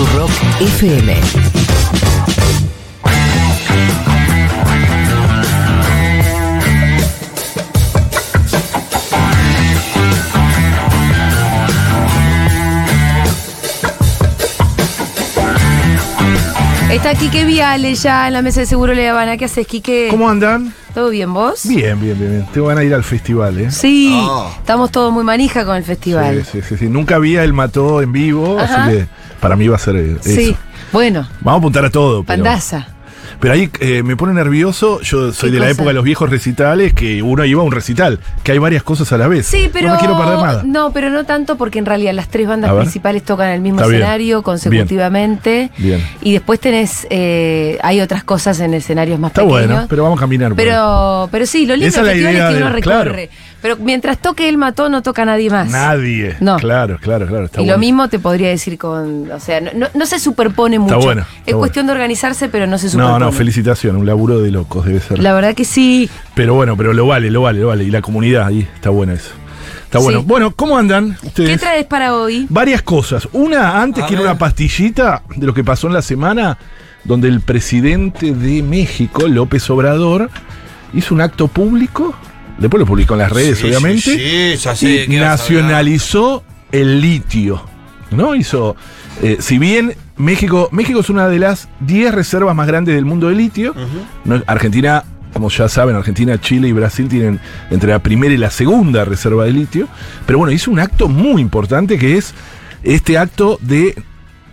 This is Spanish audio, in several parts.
Futurock FM. Está Quique Viale ya en la mesa de seguro Le Habana. ¿Qué haces, Quique? ¿Cómo andan? ¿Todo bien vos? Bien, bien, bien, bien. Te van a ir al festival, ¿eh? Sí, Ah. estamos todos muy manija con el festival. Sí, sí, sí, sí. Nunca había el mató en vivo, Ajá. así que para mí va a ser eh, Sí. eso. Bueno, Vamos a apuntar a todo. Pero, pandaza. pero ahí eh, me pone nervioso. Yo soy ¿Qué de la cosa? época de los viejos recitales, que uno iba a un recital, que hay varias cosas a la vez. Sí, pero. No me quiero perder nada. No, pero no tanto porque en realidad las tres bandas principales tocan el mismo Está bien. escenario consecutivamente. Bien. Y después tenés. eh, hay otras cosas en escenarios más Está pequeños. bueno, pero vamos a caminar. Pero, pero sí, lo lindo Esa es la que uno recorre. Pero mientras toque el mató, no toca nadie más. Nadie. No. Claro, claro, claro. Está y bueno. lo mismo te podría decir con. O sea, no, no- no se superpone mucho. bueno, es está cuestión de organizarse, pero no se superpone. No, no, felicitación. Un laburo de locos debe ser. La verdad que sí. Pero bueno, pero lo vale, lo vale, lo vale. Y la comunidad ahí está buena eso. Está bueno. Sí. Bueno, ¿cómo andan ¿Qué ustedes? traes para hoy? Varias cosas. Una, antes A quiero una pastillita de lo que pasó en la semana, donde el presidente de México, López Obrador, hizo un acto público. Después lo publicó en las redes, Sí, obviamente. sí, sí, ya sé y nacionalizó el litio. ¿No? Hizo. eh, si bien México, México es una de las 10 reservas más grandes del mundo de litio, no- Argentina, como ya saben, Argentina, Chile y Brasil tienen entre la primera y la segunda reserva de litio. Pero bueno, hizo un acto muy importante que es este acto de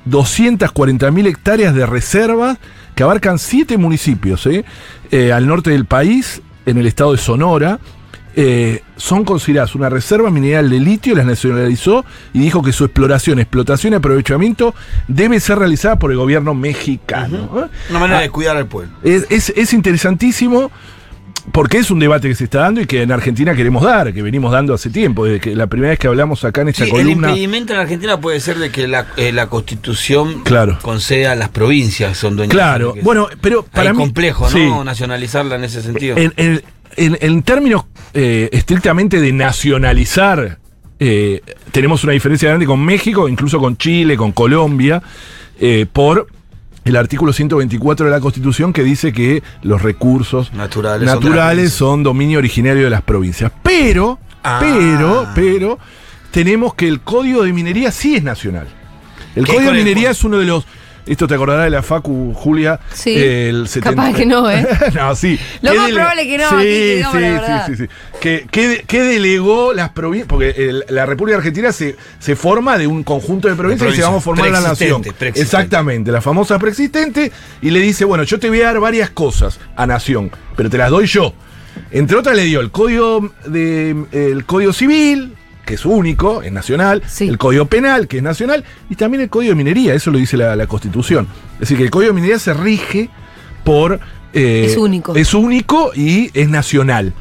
240.000 hectáreas de reservas que abarcan siete municipios ¿eh? Eh, al norte del país, en el estado de Sonora. Eh, son consideradas una reserva mineral de litio, las nacionalizó y dijo que su exploración, explotación y aprovechamiento debe ser realizada por el gobierno mexicano. ¿eh? Una manera Ah, de cuidar al pueblo. es, es- es interesantísimo porque es un debate que se está dando y que en Argentina queremos dar, que venimos dando hace tiempo, desde que la primera vez que hablamos acá en esta Sí, el columna. impedimento en Argentina puede ser de que la, eh, la constitución Claro. conceda a las provincias, son dueñas Claro, de bueno, pero para Hay mí. complejo, ¿no? sí. Nacionalizarla en ese sentido. En, en- en- en términos eh, estrictamente de nacionalizar, eh, tenemos una diferencia grande con México, incluso con Chile, con Colombia, eh, por el artículo 124 de la Constitución que dice que los recursos Naturales naturales son dominio originario de las provincias. Pero, Ah. pero, pero, tenemos que el código de minería sí es nacional. El ¿Qué código de minería es uno de los. Esto te acordará de la Facu, Julia. Sí. El Capaz que no, ¿eh? no, sí. Lo ¿Qué más dele- probable que no, Sí, sí, la sí, sí, sí. Que, que- que delegó las provincias. Porque el- la República Argentina se, se forma de un conjunto de provincias y se vamos a formar la nación. preexistente, preexistente. Exactamente, la famosa preexistente. Y le dice, bueno, yo te voy a dar varias cosas a nación, pero te las doy yo. Entre otras le dio el código de el código civil, que es único, es nacional, Sí. el código penal, que es nacional, y también el código de minería, eso lo dice la, la constitución. Es decir, que el código de minería se rige por... eh, Es único. Es único y es nacional.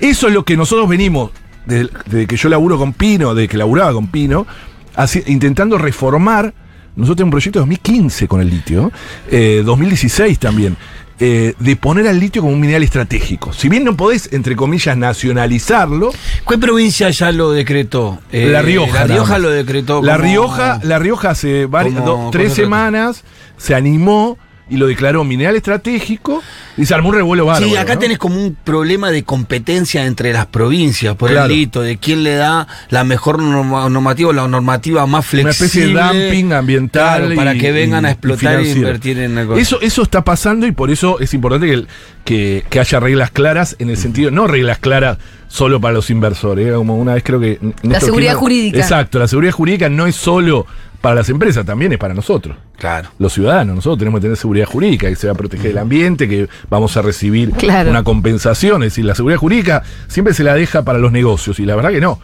Eso es lo que nosotros venimos, desde, desde que yo laburo con Pino, desde que laburaba con Pino, así- intentando reformar. Nosotros tenemos un proyecto de 2015 con el litio, eh, 2016 también, eh, de poner al litio como un mineral estratégico. Si bien no podés, entre comillas, nacionalizarlo, ¿Qué provincia ya lo decretó? Eh, La Rioja. La Rioja lo decretó. La Rioja, la Rioja hace vari- como do- tres semanas se animó y lo declaró mineral estratégico y se armó un revuelo bárbaro. Sí, acá ¿no? tenés como un problema de competencia entre las provincias por Claro. el hito, de quién le da la mejor norma- normativa o la normativa más Una flexible. especie de dumping ambiental. Claro, para y- que vengan a y explotar e invertir en algo. Eso, eso está pasando y por eso es importante que, el- que, que haya reglas claras en el sentido, no reglas claras solo para los inversores, como una vez creo que... Néstor seguridad Kirchner- jurídica. Exacto, la seguridad jurídica no es solo para las empresas, también es para nosotros. Claro. los ciudadanos. Nosotros tenemos que tener seguridad jurídica, que se va a proteger el ambiente, que vamos a recibir Claro. una compensación. Es decir, la seguridad jurídica siempre se la deja para los negocios, y la verdad que no.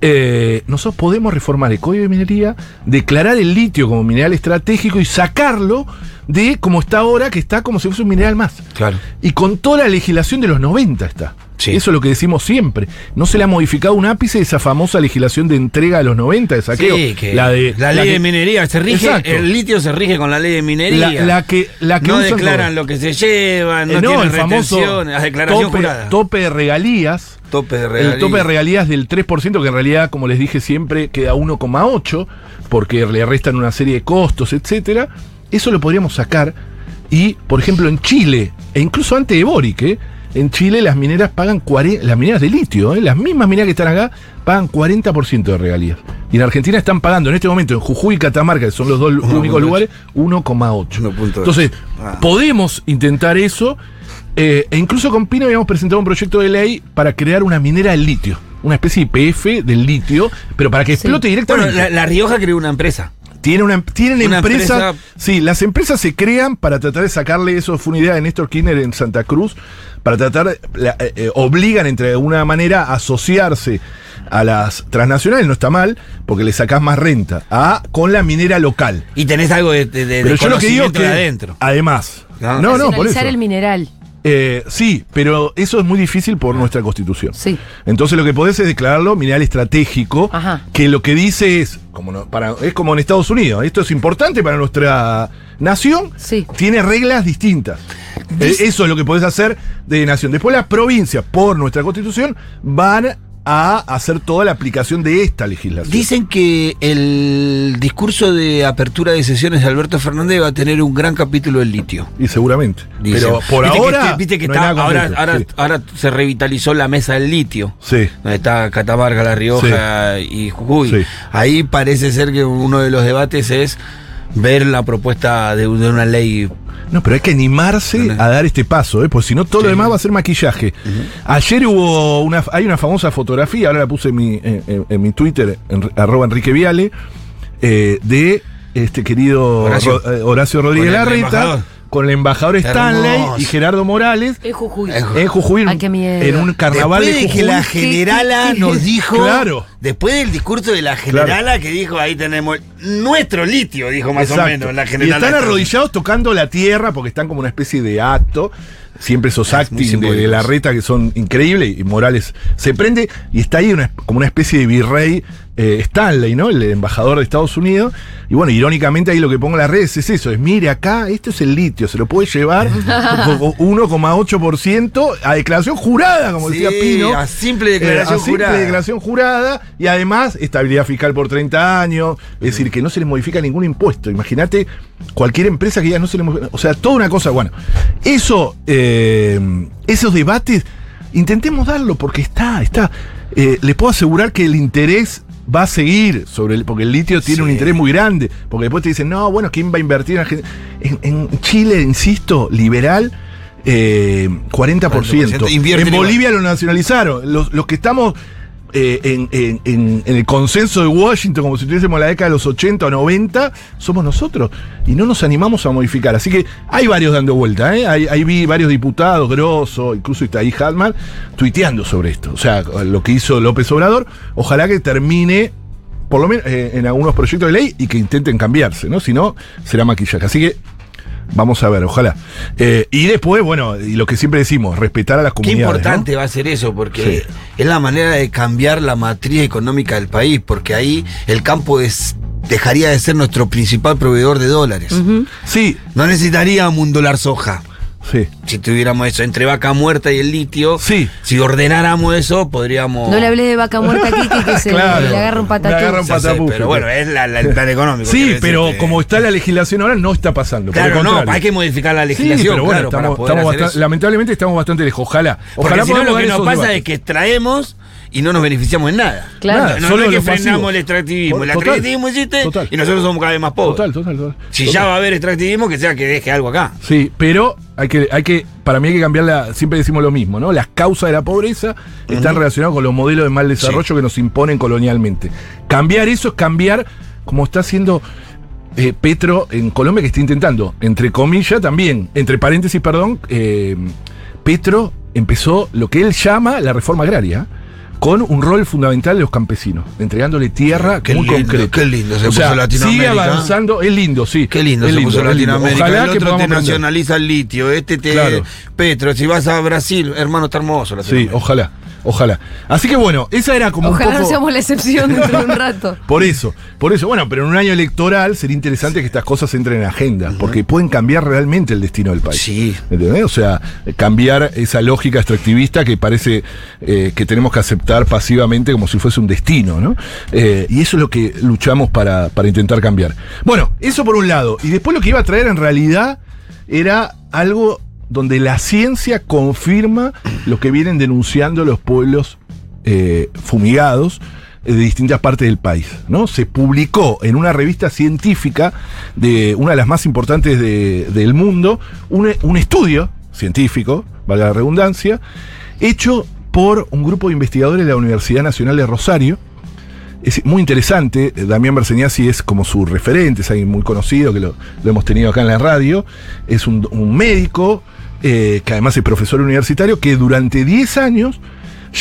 Eh, nosotros podemos reformar el código de minería, declarar el litio como mineral estratégico y sacarlo de como está ahora, que está como si fuese un mineral más. Claro. Y con toda la legislación de los 90 está. Sí. Eso es lo que decimos siempre. No se le ha modificado un ápice esa famosa legislación de entrega de los 90 de saqueo. Sí, que la de, la ley que- de minería se rige, Exacto. el litio se rige con la ley de minería. La, la que, la que no declaran lo que se llevan, no, Eh, tienen el famoso la declaración tope, jurada. tope de regalías. Tope de regalías. El tope de regalías del 3%, que en realidad, como les dije siempre, queda 1,8, porque le restan una serie de costos, etcétera. Eso lo podríamos sacar. Y, por ejemplo, en Chile, e incluso antes de Boric, ¿eh? En Chile las mineras pagan 40, las mineras de litio, ¿eh? las mismas mineras que están acá, pagan 40% de regalías. Y en Argentina están pagando en este momento, en Jujuy y Catamarca, que son los dos únicos 1,8. lugares, 1,8. 1,8. Entonces, Ah. podemos intentar eso. eh, e incluso con Pino habíamos presentado un proyecto de ley para crear una minera del litio. Una especie de IPF del litio, pero para que explote Bueno, directamente. la, la Rioja creó una empresa. Tiene una, tienen Una empresa, empresa- Sí, las empresas se crean para tratar de sacarle, eso fue una idea de Néstor Kirchner en Santa Cruz, para tratar, la- eh, eh, obligan entre alguna manera a asociarse a las transnacionales, no está mal, porque le sacás más renta, a, con la minera local. Y tenés algo de, de, de Pero yo lo que digo que, de adentro. además, Ah. no, no, por eso. El mineral. Eh, sí, pero eso es muy difícil por nuestra constitución. Sí. Entonces lo que podés es declararlo mineral estratégico, Ajá. que lo que dice es, como no- para, es como en Estados Unidos, esto es importante para nuestra nación, Sí. tiene reglas distintas. Eh, eso es lo que podés hacer de nación. Después las provincias, por nuestra constitución, van a hacer toda la aplicación de esta legislación. Dicen que el discurso de apertura de sesiones de Alberto Fernández va a tener un gran capítulo del litio. y seguramente. Dicen. Pero por Viste ahora... viste que no está- ahora, concreto. ahora, Sí. ahora se revitalizó la mesa del litio. Sí. Donde está Catamarca, La Rioja y Jujuy. Sí. Ahí parece ser que uno de los debates es ver la propuesta de, de una ley. No, pero hay que animarse No, no. a dar este paso, ¿eh? porque si no todo lo demás va a ser maquillaje. Ayer hubo una, hay una famosa fotografía, ahora la puse en mi, en, mi Twitter, en, arroba Enrique Viale, eh, de este querido Horacio. Ro- eh, Horacio Rodríguez Larreta. Con el embajador Stanley Hermoso. y Gerardo Morales, Es Jujuy. Es en Jujuy, Ay, qué miedo. en un carnaval después de de que Jujuy. la generala ¿Qué- qué- nos dijo. Claro. Después del discurso de la generala que dijo ahí tenemos nuestro litio, dijo más Exacto. o menos la y generala. están esta. arrodillados tocando la tierra porque están como una especie de acto. Siempre esos acting de, la reta que son increíbles y Morales se prende y está ahí una- como una especie de virrey eh, Stanley, ¿no? El embajador de Estados Unidos. Y bueno, irónicamente ahí lo que pongo en las redes es eso, es mire acá, esto es el litio, se lo puede llevar con 1,8% a declaración jurada, como Sí, decía Pino. a simple declaración Eh, a simple jurada. declaración jurada y además estabilidad fiscal por 30 años, es decir, que no se les modifica ningún impuesto. Imagínate cualquier empresa que ya no se le modifica, o sea, toda una cosa, bueno, eso, eh, esos debates, intentemos darlo porque está, está. Eh, les puedo asegurar que el interés va a seguir sobre el, porque el litio tiene un interés muy grande, porque después te dicen, no, bueno, ¿quién va a invertir en, Argentina?". en, en Chile, insisto, liberal, eh, 40%. 40%, invierten en igual. Bolivia lo nacionalizaron. Los, los que estamos eh, en, el consenso de Washington, como si tuviésemos la década de los 80 o 90, somos nosotros. Y no nos animamos a modificar. Así que hay varios dando vuelta. ¿eh? Ahí vi varios diputados, Grosso, incluso está ahí Hatman, tuiteando sobre esto. O sea, lo que hizo López Obrador. Ojalá que termine. Por lo menos eh, en algunos proyectos de ley y que intenten cambiarse, ¿no? Si no, será maquillaje. Así que Vamos a ver, ojalá. Eh, y después, bueno, y lo que siempre decimos, respetar a las Qué comunidades. ¿no? importante va a ser eso, porque Sí. es la manera de cambiar la matriz económica del país, porque ahí el campo es, dejaría de ser nuestro principal proveedor de dólares. Sí, No necesitaríamos un dólar soja. Sí. Si tuviéramos eso entre vaca muerta y el litio, Sí. si ordenáramos eso, podríamos. No le hablé de vaca muerta aquí que, que se Claro. le agarra un patatú. sé, pero bueno, es la- la- el plan económico. Sí, pero como está la legislación ahora, no está pasando. Claro, no, hay que modificar la Sí, legislación, pero bueno, claro, para poder estamos hacer bastan- eso. lamentablemente estamos bastante lejos. Ojalá. Porque Ojalá si no, lo que nos pasa debates. es que extraemos y no nos beneficiamos en nada. Claro. Nada, No, solo no es que frenamos pasivos. el extractivismo. El extractivismo existe total. y nosotros somos cada vez más pobres. Total, total, total. Si Total. ya va a haber extractivismo, que sea que deje algo acá. Sí, pero hay que, hay que, para mí hay que cambiarla, siempre decimos lo mismo, ¿no? Las causas de la pobreza están relacionadas con los modelos de mal desarrollo que nos imponen colonialmente. Cambiar eso es cambiar, como está haciendo eh, Petro en Colombia, que está intentando, entre comillas también, entre paréntesis, perdón, eh, Petro empezó lo que él llama la reforma agraria. Con un rol fundamental de los campesinos, entregándole tierra Qué muy lindo, concreta. qué lindo se o sea, puso Latinoamérica. Sigue avanzando, es lindo, sí. Qué lindo es se puso lindo. Latinoamérica. Ojalá el que otro podamos te nacionaliza el litio, este te Claro. Petro. Si vas a Brasil, hermano, está hermoso Sí, Latinoamérica. ojalá, ojalá. Así que bueno, esa era como Ojalá un no poco... seamos la excepción dentro de un rato. Por eso, por eso, bueno, pero en un año electoral sería interesante que estas cosas entren en agenda, porque pueden cambiar realmente el destino del país. Sí. ¿Entendés? O sea, cambiar esa lógica extractivista que parece eh, que tenemos que aceptar pasivamente como si fuese un destino, ¿no? Eh, y eso es lo que luchamos para, para intentar cambiar. Bueno, eso por un lado. Y después lo que iba a traer en realidad era algo donde la ciencia confirma lo que vienen denunciando los pueblos eh, fumigados eh, de distintas partes del país. ¿no? Se publicó en una revista científica de una de las más importantes de- del mundo un, estudio científico, valga la redundancia, hecho por un grupo de investigadores de la Universidad Nacional de Rosario. Es muy interesante, eh, Damián Berseñasi es como su referente, es alguien muy conocido que lo, hemos tenido acá en la radio, es un médico eh, que además es profesor universitario que durante 10 años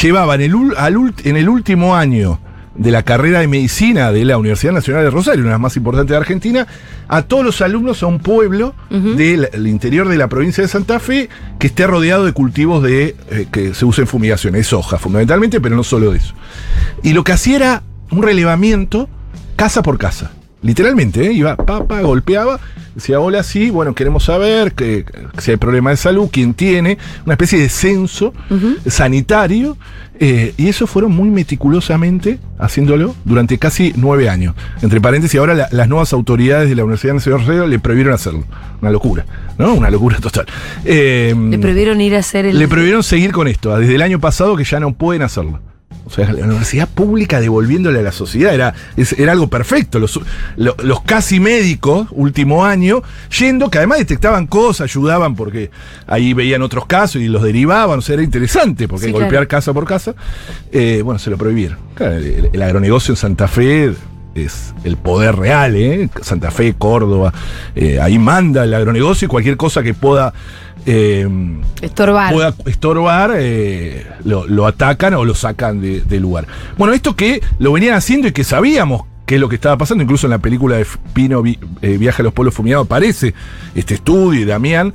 llevaba en el, ul- al ult- en el último año de la carrera de medicina de la Universidad Nacional de Rosario, una de las más importantes de Argentina, a todos los alumnos a un pueblo del el interior de la provincia de Santa Fe que esté rodeado de cultivos de eh, que se usen fumigación, es soja fundamentalmente, pero no solo de eso. Y lo que hacía era un relevamiento casa por casa. Literalmente, ¿eh? iba, papá, golpeaba, decía, hola, sí, bueno, queremos saber que, si hay problema de salud, quién tiene, una especie de censo sanitario, eh, y eso fueron muy meticulosamente haciéndolo durante casi nueve años. Entre paréntesis, ahora la- las nuevas autoridades de la Universidad Nacional de Rosario le prohibieron hacerlo. Una locura, ¿no? Una locura total. Eh, Le prohibieron ir a hacer el. le prohibieron seguir con esto, desde el año pasado que ya no pueden hacerlo. O sea, la universidad pública devolviéndole a la sociedad era, era algo perfecto. Los, lo- los casi médicos, último año, yendo, que además detectaban cosas, ayudaban porque ahí veían otros casos y los derivaban. O sea, era interesante porque Sí, golpear claro. casa por casa. eh, bueno, se lo prohibieron. Claro, el, el agronegocio en Santa Fe es el poder real, ¿eh? Santa Fe, Córdoba, eh, ahí manda el agronegocio y cualquier cosa que pueda. eh, Estorbar. pueda estorbar, eh, lo, lo atacan o lo sacan de- del lugar. Bueno, esto que lo venían haciendo y que sabíamos qué es lo que estaba pasando, incluso en la película de Pino Vi- eh, Viaje a los Pueblos Fumigados aparece este estudio y Damián,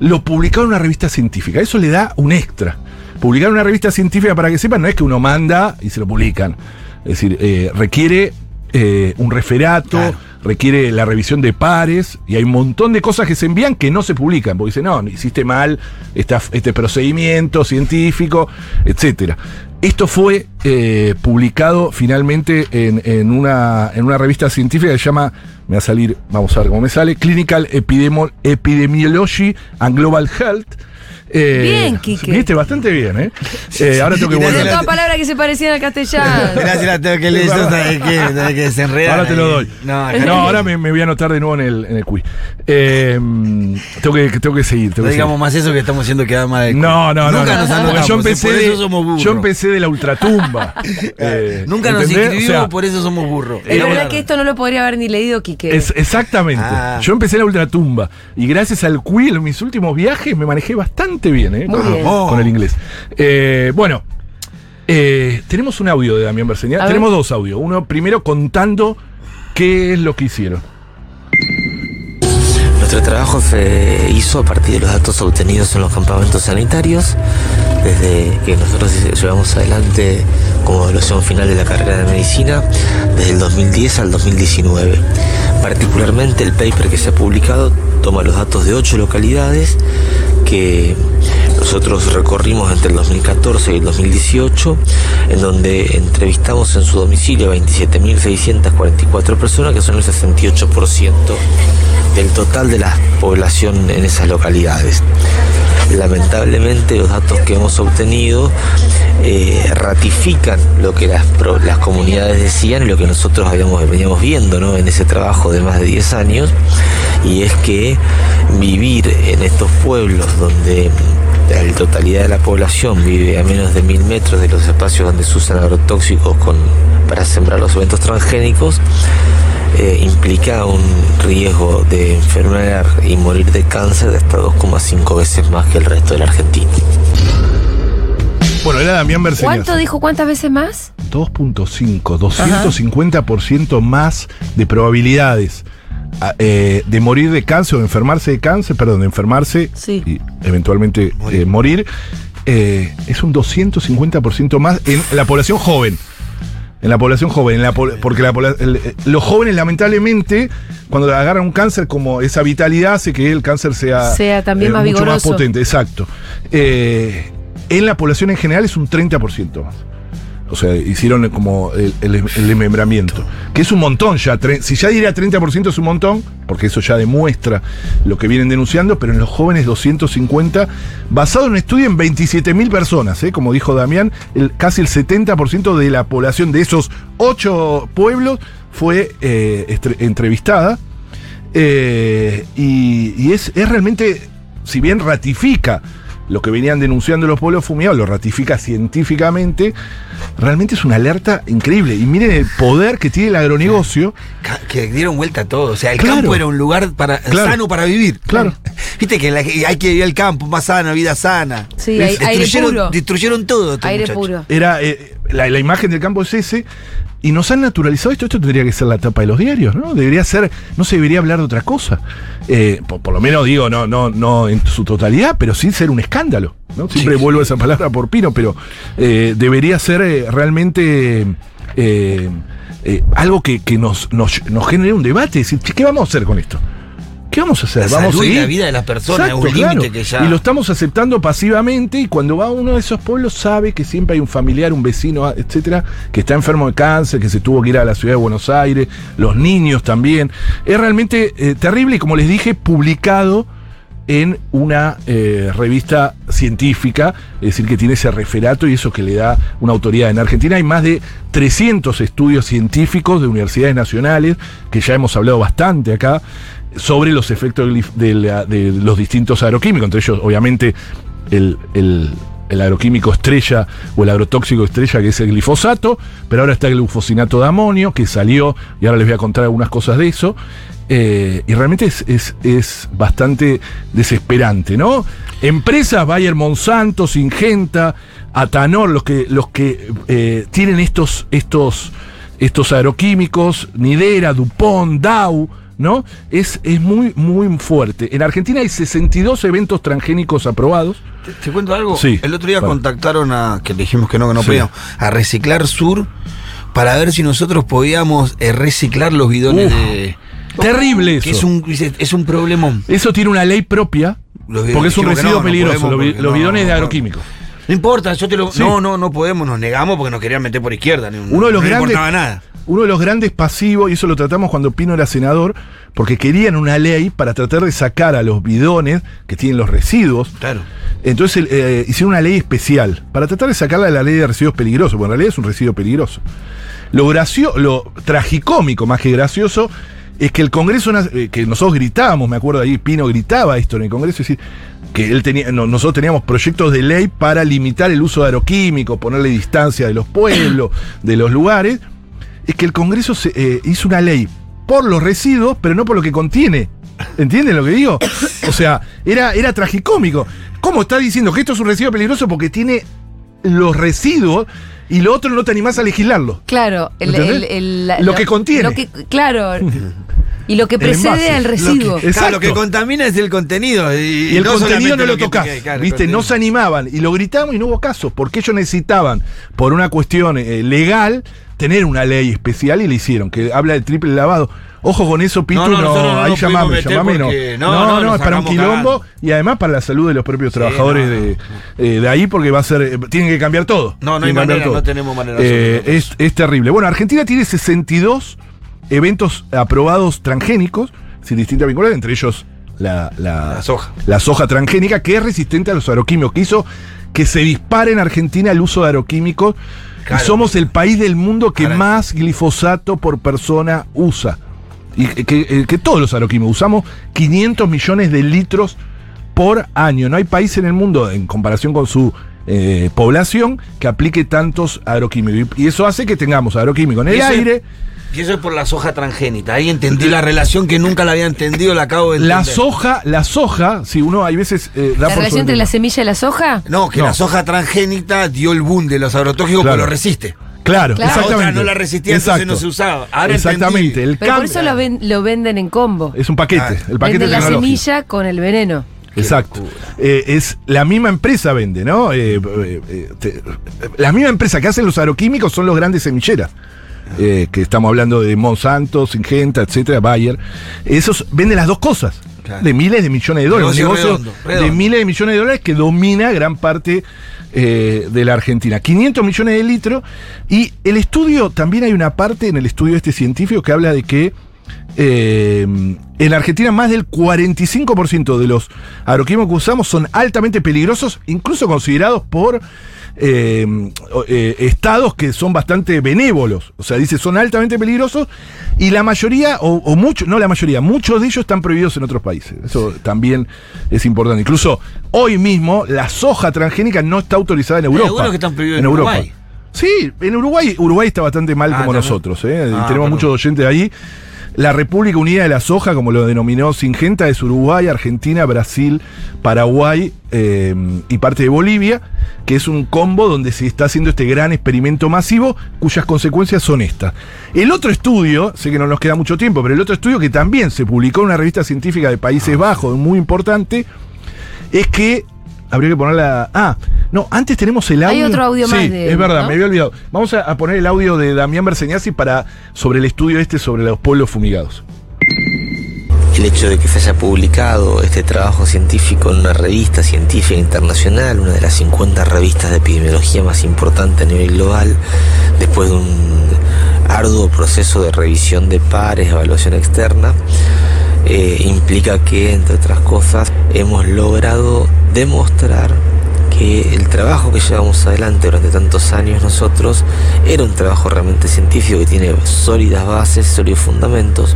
lo publicaron en una revista científica. Eso le da un extra. Publicar una revista científica, para que sepan, no es que uno manda y se lo publican. Es decir, eh, requiere eh, un referato, Claro. requiere la revisión de pares y hay un montón de cosas que se envían que no se publican, porque dicen, no, hiciste mal esta- este procedimiento científico, etcétera. Esto fue eh, publicado finalmente en, en una, en una revista científica que se llama, me va a salir, vamos a ver cómo me sale, Clinical Epidemiology and Global Health. Eh, Bien, Quique. Viste, bastante bien, ¿eh? Eh, ahora tengo que volver. todas palabras que se parecían al castellano. Gracias, la tengo que leer, yo tengo que, que desenredar. Ahora te lo doy. No, No, ahora me, me voy a anotar de nuevo en el, en el quiz. Eh, tengo, que, tengo que seguir. Tengo no que digamos más eso que estamos haciendo quedar mal. No, no, no. Nunca no. nos anotamos, yo empecé, por de, eso somos burros. yo empecé de la ultratumba. Eh, Nunca nos ¿entendés? inscribimos, O sea, por eso somos burros. Es Eh, verdad que esto no lo podría haber ni leído Quique. es- exactamente. Ah. Yo empecé la ultratumba. Y gracias al quiz, en mis últimos viajes, me manejé bastante bien, ¿eh? Muy con, bien. con el inglés. Eh, bueno. eh, tenemos un audio de Damián Berseña. A Tenemos ver. dos audios. Uno primero contando qué es lo que hicieron. Nuestro trabajo se hizo a partir de los datos obtenidos en los campamentos sanitarios, desde que nosotros llevamos adelante como evaluación final de la carrera de medicina, desde el 2010 al 2019. Particularmente el paper que se ha publicado toma los datos de ocho localidades que nosotros recorrimos entre el 2014 y el 2018, en donde entrevistamos en su domicilio a 27.644 personas, que son el 68% del total de la población en esas localidades. Lamentablemente los datos que hemos obtenido eh, ratifican lo que las, las comunidades decían y lo que nosotros habíamos, veníamos viendo ¿no? en ese trabajo de más de 10 años, y es que vivir en estos pueblos donde la totalidad de la población vive a menos de mil metros de los espacios donde se usan agrotóxicos con, para sembrar los eventos transgénicos, eh, implica un riesgo de enfermar y morir de cáncer de hasta 2,5 veces más que el resto de la Argentina. Bueno, era Damián Berseñas. ¿Cuánto dijo? ¿Cuántas veces más? 2.5, 250% más de probabilidades eh, de morir de cáncer o de enfermarse de cáncer, perdón, de enfermarse Sí. y eventualmente Morir. eh, morir. eh, es un 250% más en la población joven. En la población joven, en la po- porque la pobla- el- eh, los jóvenes lamentablemente, cuando agarran un cáncer como esa vitalidad hace que el cáncer sea, eh, Sea también más mucho más potente, exacto. Eh, en la población en general es un 30% más. O sea, hicieron como el, el. Que es un montón ya. Si ya diría 30% es un montón, porque eso ya demuestra lo que vienen denunciando, pero en los jóvenes 250, basado en un estudio en 27.000 personas, ¿eh? como dijo Damián, casi el 70% de la población de esos ocho pueblos fue eh, entrevistada. Eh, y y es, es realmente, si bien ratifica lo que venían denunciando los pueblos fumigados, lo ratifica científicamente, realmente es una alerta increíble. Y miren el poder que tiene el agronegocio. Que dieron vuelta a todo. O sea, el Claro. campo era un lugar para, Claro. sano para vivir. Claro. Viste que la- hay que vivir el campo, más sana, vida sana. Sí, Es- hay- aire destruyeron, puro. destruyeron todo. Aire puro. Era eh, la, la imagen del campo es ese. Y nos han naturalizado esto. Esto tendría que ser la tapa de los diarios, ¿no? Debería ser, no se debería hablar de otra cosa. Eh, por, por lo menos digo, no, no, no en su totalidad, pero sí ser un escándalo. ¿no? Siempre Sí. vuelvo a esa palabra por pino, pero eh, debería ser eh, realmente algo que, que nos, nos, nos genere un debate. Decir, "Che, ¿qué vamos a hacer con esto? ¿Qué vamos a hacer? La ¿Vamos salud a y la vida de las personas, Exacto, un límite claro. que ya- Y lo estamos aceptando pasivamente y cuando va a uno de esos pueblos sabe que siempre hay un familiar, un vecino, etcétera, que está enfermo de cáncer, que se tuvo que ir a la ciudad de Buenos Aires, los niños también. Es realmente eh, terrible y como les dije, publicado en una eh, revista científica, es decir, que tiene ese referato y eso que le da una autoridad. En Argentina hay más de 300 estudios científicos de universidades nacionales, que ya hemos hablado bastante acá, sobre los efectos de los distintos agroquímicos, entre ellos, obviamente, el, el- el agroquímico estrella o el agrotóxico estrella, que es el glifosato, pero ahora está el glufosinato de amonio, que salió, y ahora les voy a contar algunas cosas de eso. Eh, y realmente es, es- es bastante desesperante, ¿no? Empresas, Bayer Monsanto, Singenta, Atanor, los que, los que eh, tienen estos, estos, estos agroquímicos, Nidera, Dupont, Dow, ¿no? Es, es muy, muy fuerte. En Argentina hay 62 eventos transgénicos aprobados. ¿Te, te cuento algo? Sí. El otro día contactaron a, que le dijimos que no, que no Sí. podíamos, a Reciclar Sur para ver si nosotros podíamos eh, reciclar los bidones Uf, de. terrible Que eso. es un, es un problemón. Eso tiene una ley propia, porque es un residuo no, no peligroso, podemos los, no, bidones de agroquímicos. No importa, yo te lo. Sí. No, no, no podemos, nos negamos porque nos querían meter por izquierda. Uno de los grandes. importaba nada. Uno de los grandes pasivos, y eso lo tratamos cuando Pino era senador, porque querían una ley para tratar de sacar a los bidones que tienen los residuos. Claro. Entonces eh, hicieron una ley especial para tratar de sacarla de la ley de residuos peligrosos, porque en realidad es un residuo peligroso. Lo gracio, lo tragicómico más que gracioso es que el Congreso, eh, que nosotros gritábamos, me acuerdo ahí, Pino gritaba esto en el Congreso, es decir, que él tenía, no, nosotros teníamos proyectos de ley para limitar el uso de agroquímicos, ponerle distancia de los pueblos, de los lugares, es que el Congreso se, eh, hizo una ley por los residuos, pero no por lo que contiene. ¿Entienden lo que digo? O sea, era, era tragicómico. ¿Cómo está diciendo que esto es un residuo peligroso porque tiene los residuos y lo otro no te animás a legislarlo? Claro, el, Lo que contiene. lo que- claro. Y lo que precede al Lo que- residuo. Exacto. Claro, lo que contamina es el contenido. Y, Y el no contenido no lo, que- tocás. claro, el ¿Viste? No se animaban. Y lo gritamos y no hubo caso. Porque ellos necesitaban, por una cuestión eh, legal, tener una ley especial y le hicieron, que habla del triple lavado. Ojo con eso, Pitu, No, no, ahí llamame, llamame, no. porque- No, no, es para un quilombo cagando. y además para la salud de los propios Sí, trabajadores de, eh, de ahí, porque va a ser, eh, tienen que cambiar todo. No, no hay manera, todo. no tenemos manera Eh, es, es terrible. Bueno, Argentina tiene 62 eventos aprobados transgénicos, sin distinta vinculación, entre ellos la, la, La soja. la soja transgénica, que es resistente a los agroquímicos, que hizo que se dispare en Argentina el uso de agroquímicos. Claro. Y somos el país del mundo que más glifosato por persona usa. Y que, que- que todos los agroquímicos usamos 500 millones de litros por año. No hay país en el mundo, en comparación con su eh, población, que aplique tantos agroquímicos. Y, eso hace que tengamos agroquímicos en el ese- aire, Y eso es por la soja transgénita. Ahí entendí la relación que nunca la había entendido, la acabo de entender. La soja, la soja, si uno hay veces eh, da ¿La por relación entre la semilla y la soja? No, que No. la soja transgénita dio el boom de los agrotóxicos, Claro. pero lo resiste. Claro, Claro. La exactamente. otra no la resistía, entonces no se usaba. Ahora exactamente. El Pero por eso lo, ven- lo venden en combo. es un paquete, Claro. el paquete Venden la semilla con el veneno. Exacto. Eh, es la misma empresa vende, ¿no? Eh, eh, eh, te- la misma empresa que hacen los agroquímicos son los grandes semilleras. Eh, que estamos hablando de Monsanto, Syngenta, etcétera, Bayer. Esos venden las dos cosas. Claro. De miles de millones de dólares. Negocio redondo, redondo. de miles de millones de dólares que domina gran parte eh, de la Argentina. 500 millones de litros. Y el estudio, también hay una parte en el estudio este científico que habla de que eh, en Argentina más del 45% de los agroquímicos que usamos son altamente peligrosos, incluso considerados por eh, eh, estados que son bastante benévolos. O sea, dice, son altamente peligrosos y la mayoría, o, o muchos, no la mayoría, muchos de ellos están prohibidos en otros países. Eso también es importante. Incluso hoy mismo la soja transgénica no está autorizada en Europa. algunos que están prohibidos en Uruguay. Sí, en Uruguay, Uruguay está bastante mal Ah, como también. nosotros. Ah, Tenemos perdón. muchos oyentes ahí. La República Unida de la Soja, como lo denominó Singenta, es Uruguay, Argentina, Brasil, Paraguay eh, y parte de Bolivia, que es un combo donde se está haciendo este gran experimento masivo, cuyas consecuencias son estas. El otro estudio, sé que no nos queda mucho tiempo, pero el otro estudio que también se publicó en una revista científica de Países Bajos, muy importante, es que habría que ponerla. Ah, no, antes tenemos el Hay audio. otro audio sí, más de- Es verdad, ¿no? me había olvidado. Vamos a, a poner el audio de Damián Berseñasi para sobre el estudio este sobre los pueblos fumigados. El hecho de que se haya publicado este trabajo científico en una revista científica internacional, una de las 50 revistas de epidemiología más importantes a nivel global, después de un arduo proceso de revisión de pares, evaluación externa, eh, implica que, entre otras cosas, hemos logrado demostrar que el trabajo que llevamos adelante durante tantos años nosotros era un trabajo realmente científico que tiene sólidas bases, sólidos fundamentos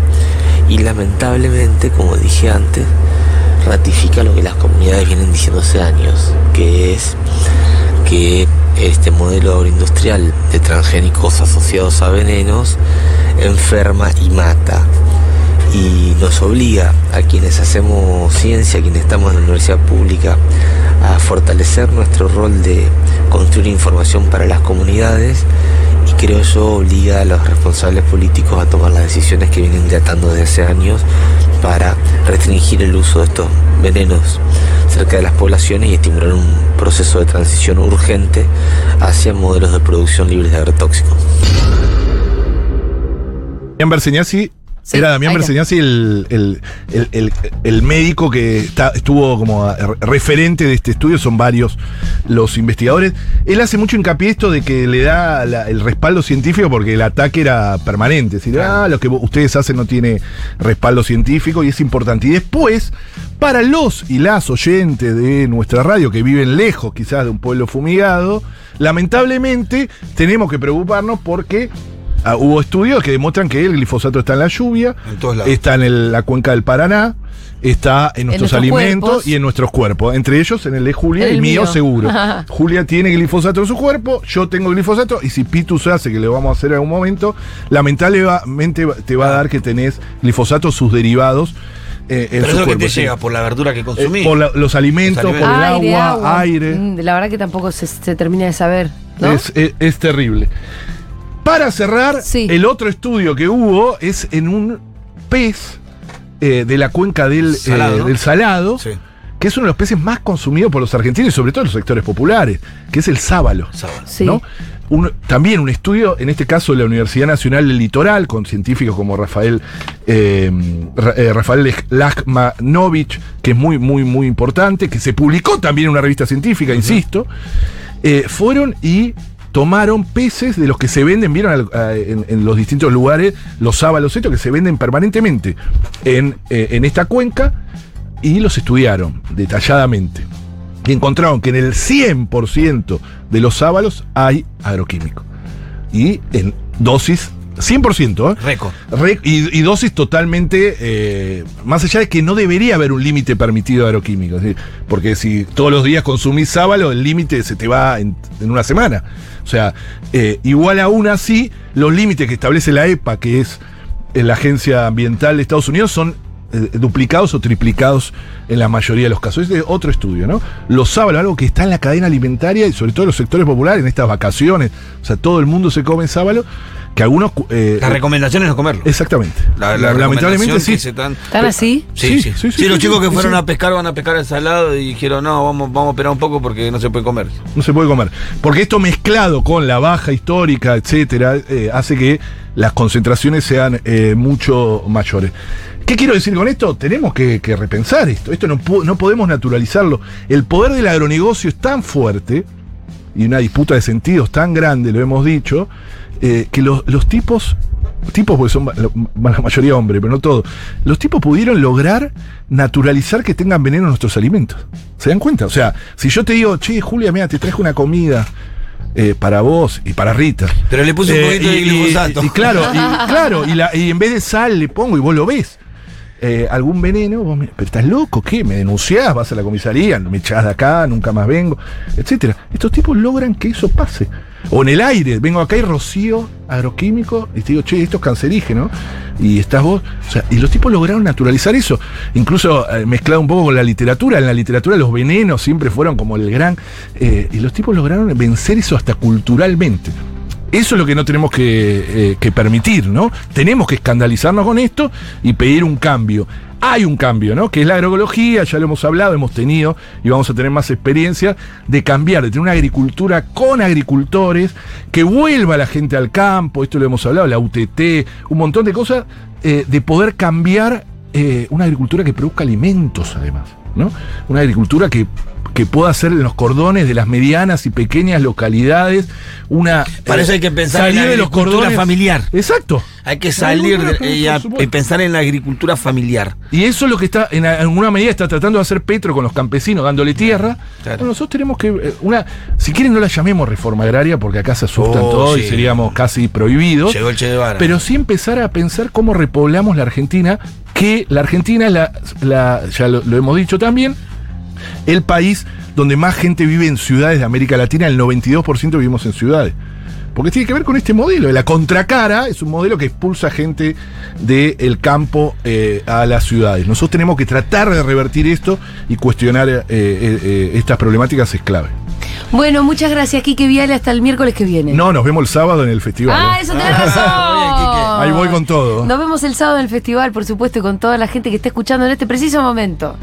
y lamentablemente, como dije antes, ratifica lo que las comunidades vienen diciendo hace años, que es que este modelo agroindustrial de transgénicos asociados a venenos enferma y mata y nos obliga a quienes hacemos ciencia, a quienes estamos en la universidad pública, a fortalecer nuestro rol de construir información para las comunidades y creo yo obliga a los responsables políticos a tomar las decisiones que vienen tratando desde hace años para restringir el uso de estos venenos cerca de las poblaciones y estimular un proceso de transición urgente hacia modelos de producción libres de agrotóxicos. Damián Berseñasi. Sí, era Damián. Berseñasi el, el- el- el- médico que está- estuvo como referente de este estudio, son varios los investigadores. Él hace mucho hincapié esto de que le da la- el respaldo científico porque el ataque era permanente. Es decir, ah, lo que ustedes hacen no tiene respaldo científico y es importante. Y después, para los y las oyentes de nuestra radio que viven lejos quizás de un pueblo fumigado, lamentablemente tenemos que preocuparnos porque ah, hubo estudios que demuestran que el glifosato está en la lluvia, En está en el- la cuenca del Paraná, está en nuestros, nuestros alimentos cuerpos. y en nuestros cuerpos. Entre ellos en el de Julia y el mío, mío. seguro. Julia tiene glifosato en su cuerpo, yo tengo glifosato y si Pitu se hace, que le vamos a hacer en algún momento, lamentablemente te va a dar que tenés glifosato, sus derivados. eh, Pero eso que cuerpo, te sí. llega por la verdura que Eh, consumís. por la- los alimentos, Los por el Aire, agua, aire. Mm, La verdad que tampoco se, se termina de saber, ¿no? Es, es- es terrible. Para cerrar, Sí. el otro estudio que hubo es en un pez eh, de la cuenca del eh, Salado, ¿no? del Salado, Sí. que es uno de los peces más consumidos por los argentinos y sobre todo en los sectores populares, que es el sábalo. Sábado. Sí. ¿no? Un- también un estudio, en este caso de la Universidad Nacional del Litoral, con científicos como Rafael, eh, eh, Rafael Lachmanovich, que es muy, muy, muy importante, que se publicó también en una revista científica, insisto, eh, fueron y tomaron peces de los que se venden, vieron en los distintos lugares, los sábalos estos que se venden permanentemente en, eh, en esta cuenca, y los estudiaron detalladamente. Y encontraron que en el 100% de los sábalos hay agroquímico. Y en dosis 100%, ¿eh? Récord. Re- y, y dosis totalmente, eh, más allá de que no debería haber un límite permitido de agroquímicos, ¿sí? porque si todos los días consumís sábalo, el límite se te va en, en una semana. O sea, eh, igual aún así, los límites que establece la EPA, que es eh, la Agencia Ambiental de Estados Unidos, son duplicados o triplicados en la mayoría de los casos. Es de otro estudio, ¿no? Los sábalos, algo que está en la cadena alimentaria y sobre todo en los sectores populares, en estas vacaciones, o sea, todo el mundo se come sábalo, que algunos... eh, La recomendación es no comerlo. Exactamente. La- la Lamentablemente sí. ¿Están así? Sí, sí, Sí, sí, Sí, los sí, chicos sí, que fueron sí. a pescar van a pescar el salado y dijeron, no, vamos, vamos a esperar un poco porque no se puede comer. No se puede comer. Porque esto mezclado con la baja histórica, etcétera, eh, hace que las concentraciones sean eh, mucho mayores. ¿Qué quiero decir con esto? Tenemos que, que repensar esto. Esto no, po- no podemos naturalizarlo. El poder del agronegocio es tan fuerte y una disputa de sentidos tan grande, lo hemos dicho, eh, que los, los tipos, tipos porque son la mayoría hombres, pero no todos, los tipos pudieron lograr naturalizar que tengan veneno en nuestros alimentos. ¿Se dan cuenta? O sea, si yo te digo, che, Julia, mira, te traje una comida eh, para vos y para Rita. Pero le puse un Eh, poquito de glifosato. Y, y claro, y, claro y, la- y en vez de sal le pongo y vos lo ves. Eh, algún veneno, vos me- pero estás loco, ¿qué? ¿Me denunciás? ¿Vas a la comisaría? ¿Me echás de acá? ¿Nunca más vengo? Etcétera. Estos tipos logran que eso pase. O en el aire, vengo acá y rocío agroquímico y te digo, che, esto es cancerígeno. Y estás vos. O sea, y los tipos lograron naturalizar eso. Incluso eh, mezclado un poco con la literatura. En la literatura los venenos siempre fueron como el gran. eh, y los tipos lograron vencer eso hasta culturalmente. Eso es lo que no tenemos que, eh, que permitir, ¿no? Tenemos que escandalizarnos con esto y pedir un cambio. Hay un cambio, ¿no? Que es la agroecología, ya lo hemos hablado, hemos tenido y vamos a tener más experiencia de cambiar, de tener una agricultura con agricultores, que vuelva la gente al campo, esto lo hemos hablado, la UTT, un montón de cosas, eh, de poder cambiar eh, una agricultura que produzca alimentos además, ¿no? Una agricultura que, que pueda hacer en los cordones de las medianas y pequeñas localidades una... Para eh, que pensar en salir la de los cordones familiar. Exacto. Hay que salir de- y, a- pensar en la agricultura familiar. Y eso es lo que está, en alguna medida, está tratando de hacer Petro con los campesinos, dándole tierra. Claro. Bueno, nosotros tenemos que, eh, una, si quieren no la llamemos reforma agraria, porque acá se asustan Oh, todos y seríamos casi prohibidos. Llegó el Che Guevara. Pero sí empezar a pensar cómo repoblamos la Argentina, que la Argentina es la, la- ya lo, lo hemos dicho también, el país donde más gente vive en ciudades de América Latina, el 92% vivimos en ciudades. Porque tiene que ver con este modelo. La contracara es un modelo que expulsa gente del campo eh, a las ciudades. Nosotros tenemos que tratar de revertir esto y cuestionar eh, eh, estas problemáticas es clave. Bueno, muchas gracias, Quique Viale. Hasta el miércoles que viene. No, nos vemos el sábado en el festival. Ah, eso tenés razón. Ahí voy con todo. Nos vemos el sábado en el festival, por supuesto, y con toda la gente que está escuchando en este preciso momento.